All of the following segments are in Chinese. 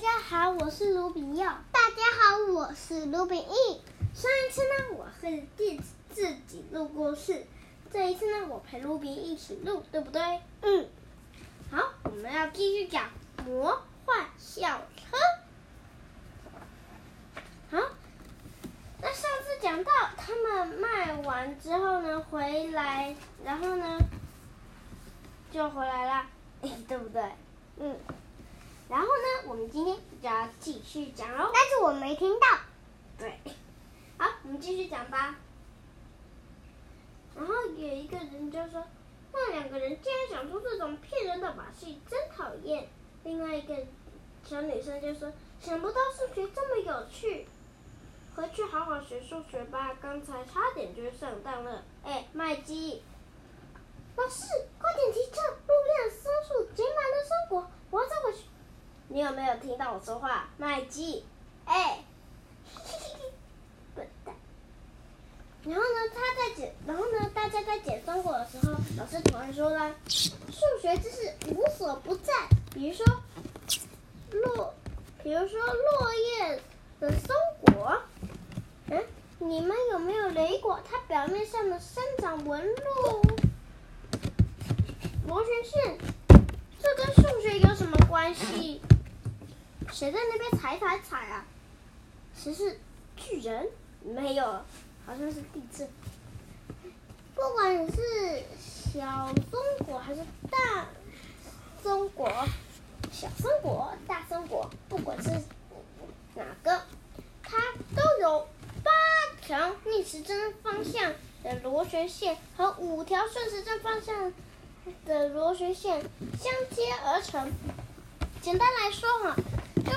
家好，我是卢比佑。大家好，我是卢比义。上一次呢，我是自自己录故事，这一次呢，我陪卢炳一起录，对不对？嗯。好，我们要继续讲魔幻校车。好，那上次讲到他们卖完之后呢，回来，然后呢，就回来了，哎，对不对？嗯。然后呢，我们今天就要继续讲喽。但是我没听到。对。好，我们继续讲吧。然后有一个人就说：“那两个人竟然想出这种骗人的把戏，真讨厌。”另外一个小女生就说：“想不到数学这么有趣，回去好好学数学吧。刚才差点就上当了。”哎，麦基，老师，快点提车！路边的松树结满了松果，我要再回去。你有没有听到我说话，麦基？哎，笨蛋。然后呢，他在捡，然后呢，大家在捡松果的时候，老师突然说了：“数学知识无所不在，比如说落，比如说落叶的松果。嗯，你们有没有雷过它表面上的生长纹路？螺旋线，这跟数学有什么关系？”谁在那边踩踩踩啊？谁是巨人？没有，好像是地震。不管是小松果还是大松果，小松果、大松果，不管是哪个，它都有八条逆时针方向的螺旋线和五条顺时针方向的螺旋线相接而成。简单来说哈。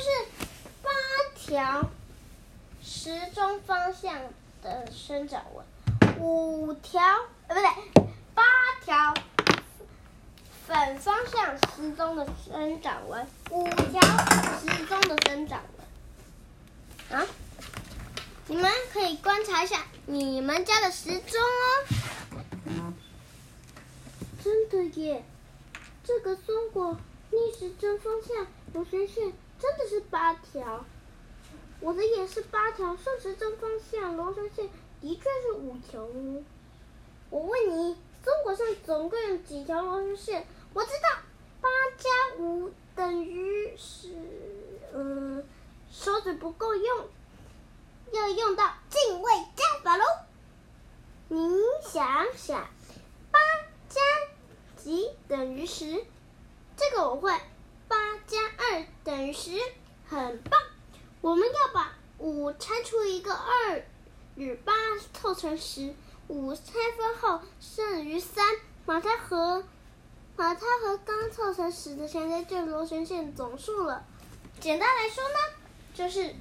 是八条时钟方向的生长纹，五条呃不对，八条反方向时钟的生长纹，五条时钟的生长纹。啊，你们可以观察一下你们家的时钟哦。真的耶，这个松果逆时针方向螺旋线。真的是八条，我的也是八条，顺时针方向螺旋线的确是五条哦。我问你，中国上总共有几条螺旋线？我知道，八加五等于十。嗯，手指不够用，要用到进位加法喽。你想想，八加几等于十？这个我会。二等于十，很棒。我们要把五拆出一个二与八凑成十，五拆分后剩余三，把它和把它和刚凑成十的相加就是螺旋线总数了。简单来说呢，就是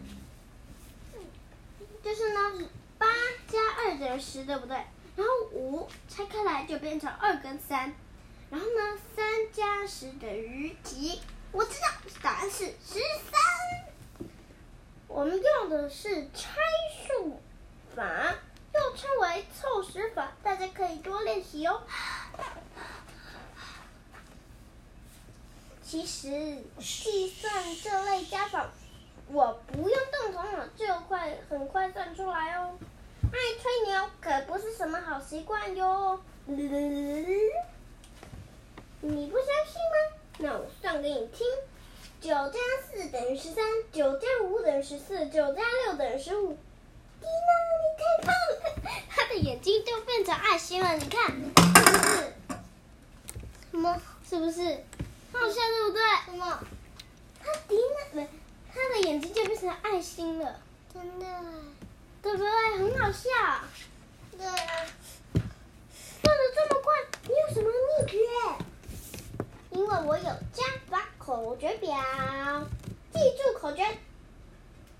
就是呢，八加二等于十，对不对？然后五拆开来就变成二跟三，然后呢，三加十等于几？我知道答案是十三。我们用的是拆数法，又称为凑十法，大家可以多练习哦。其实计算这类加法，我不用动头脑就快很快算出来哦。爱吹牛可不是什么好习惯哟。你不相信吗？那我算给你听，九加四等于十三，九加五等于十四，九加六等于十五。蒂娜，你太棒了！他的眼睛就变成爱心了，你看，是不是？什么？是不是？很好笑，对不对？什么？他迪娜，不，他的眼睛就变成爱心了，真的，对不对？很好笑。对。算的这么快，你有什么秘诀？因为我有加法口诀表，记住口诀，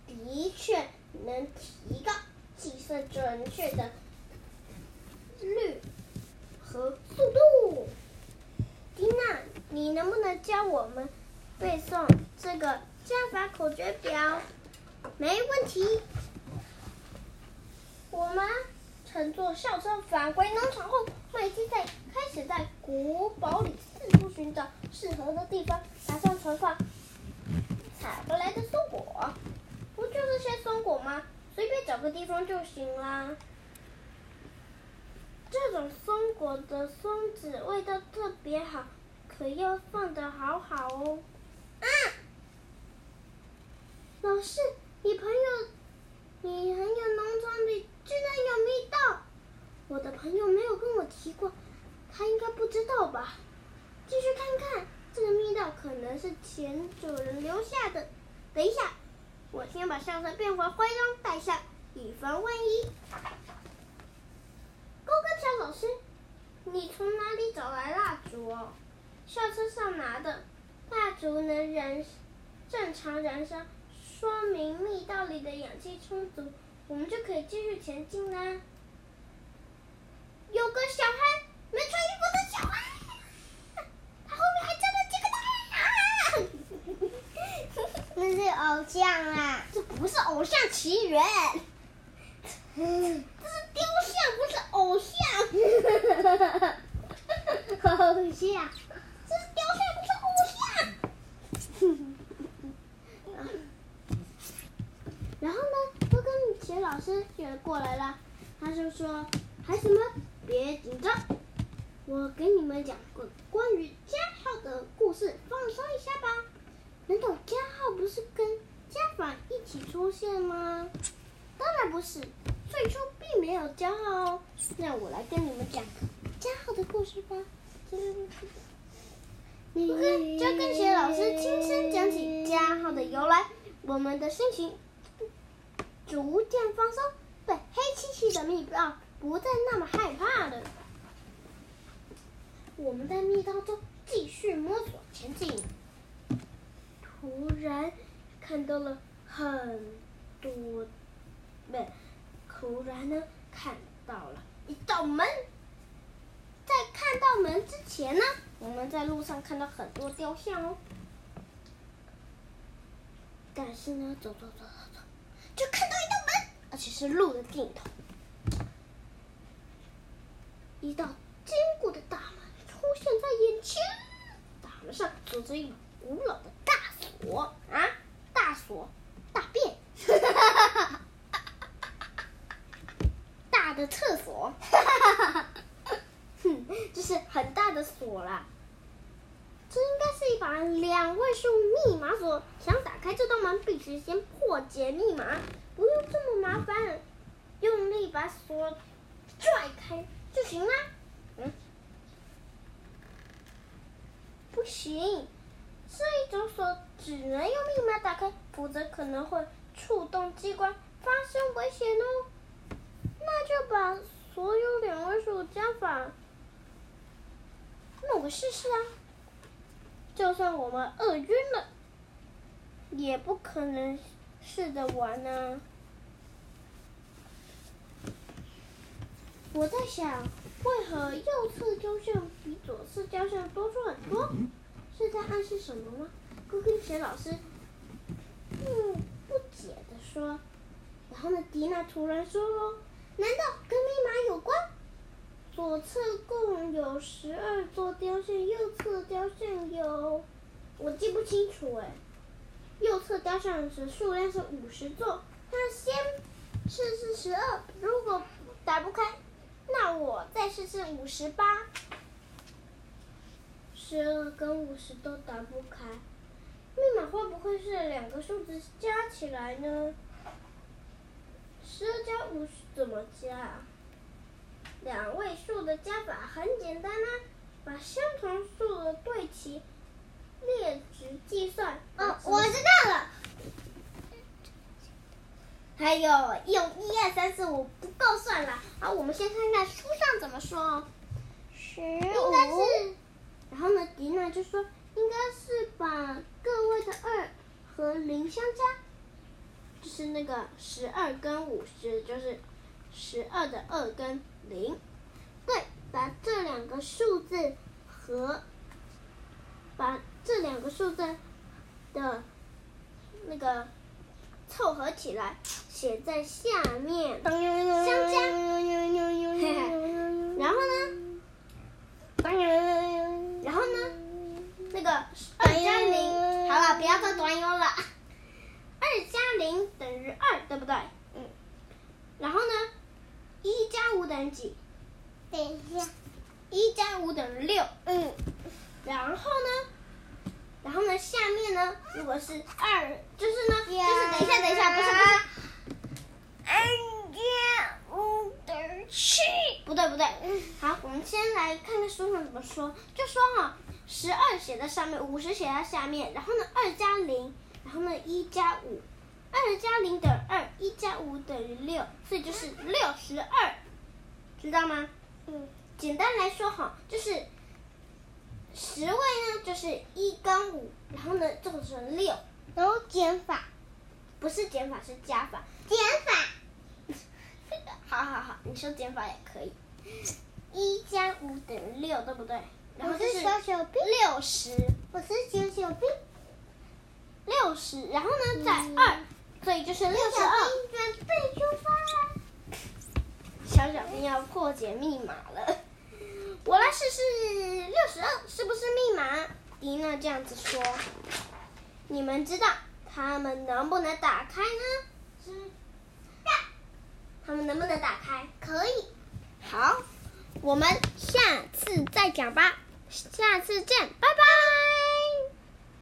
的确能提高计算准确的率和速度。蒂娜，你能不能教我们背诵这个加法口诀表？没问题。我们乘坐校车返回农场后，麦基在开始在古堡里。寻找适合的地方，爬上床放采回来的松果。不就是些松果吗？随便找个地方就行啦。这种松果的松子味道特别好，可要放的好好哦。啊！老师，你朋友，你朋友农场里居然有蜜豆？我的朋友没有跟我提过，他应该不知道吧？继续看看，这个密道可能是前主人留下的。等一下，我先把校车变回徽装带上，以防万一。高跟鞋老师，你从哪里找来蜡烛哦？校车上拿的，蜡烛能燃，正常燃烧，说明密道里的氧气充足，我们就可以继续前进啦。有个小孩，没穿衣服的小孩，他后面还站了几个大人啊！那是偶像啊，这不是偶像奇缘，嗯，这是雕像，不是偶像。偶像。老师也过来了，他就说：“孩子们，别紧张，我给你们讲个关于加号的故事，放松一下吧。难道加号不是跟加法一起出现吗？当然不是，最初并没有加号哦。那我来跟你们讲加号的故事吧。你 跟就跟学老师亲身讲起加号的由来，我们的心情。”逐渐放松，对黑漆漆的密道不再那么害怕了。我们在密道中继续摸索前进，突然看到了很多，不，突然呢看到了一道门。在看到门之前呢，我们在路上看到很多雕像哦。但是呢，走走走走走。就看到一道门，而且是路的尽头，一道坚固的大门出现在眼前。大门上锁着一把古老的大锁啊，大锁，大便，大的厕所，哼，这是很大的锁啦。这应该是一把两位数密码锁。想打开这道门，必须先破解密码，不用这么麻烦，用力把锁拽开就行了。嗯，不行，这一种锁只能用密码打开，否则可能会触动机关，发生危险哦。那就把所有两位数加法弄个试试啊。就算我们饿晕了，也不可能试着玩呢、我在想，为何右侧雕像比左侧雕像多出很多？是在暗示什么吗？高跟鞋老师，嗯，不解的说。然后呢，迪娜突然说：“难道跟密码有关？”左侧共有十二座雕像，右侧雕像有，我记不清楚哎。右侧雕像的数量是五十座，那先试试十二，如果打不开，那我再试试五十八。十二跟五十都打不开，密码会不会是两个数字加起来呢？十二加五十怎么加啊？两位数的加法很简单啊，把相同数的对齐，列值计算。哦，我知道了。还有用一二三四五不够算了，好，我们先看看书上怎么说。十五。应该是，然后呢，迪娜就说应该是把个位的二和零相加，就就是那个十二跟五十，就是十二的二跟。零，对，把这两个数字和把这两个数字的那个凑合起来，写在下面，相加。然后呢？然后呢？那个二加零，好了，不要再短音了。零等于二，对不对？嗯。然后呢，一加五等于几？等一下，一加五等于六。嗯，然后呢？然后呢？下面呢？如果是二，就是呢，就是等一下，等一下，不是不是，二加五等于七。不对不对。好，我们先来看看书上怎么说。就说啊，十二写在上面，五十写在下面。然后呢，二加零，然后呢，一加五，二加零等于二，一加五等于六，所以就是六十二，知道吗？嗯，简单来说哈，就是。十位呢，就是一跟五，然后呢，做成六，然后减法，不是减法，是加法。减法，好好好，你说减法也可以。一加五等于六，对不对？然后就是小小兵，六十，我是小小兵，六十，然后呢，再二，所以就是六十二。准备出发。小小兵要破解密码了。我来试试六十二是不是密码？迪娜这样子说。你们知道他们能不能打开呢？是。他们能不能打开？可以。好，我们下次再讲吧。下次见，拜拜。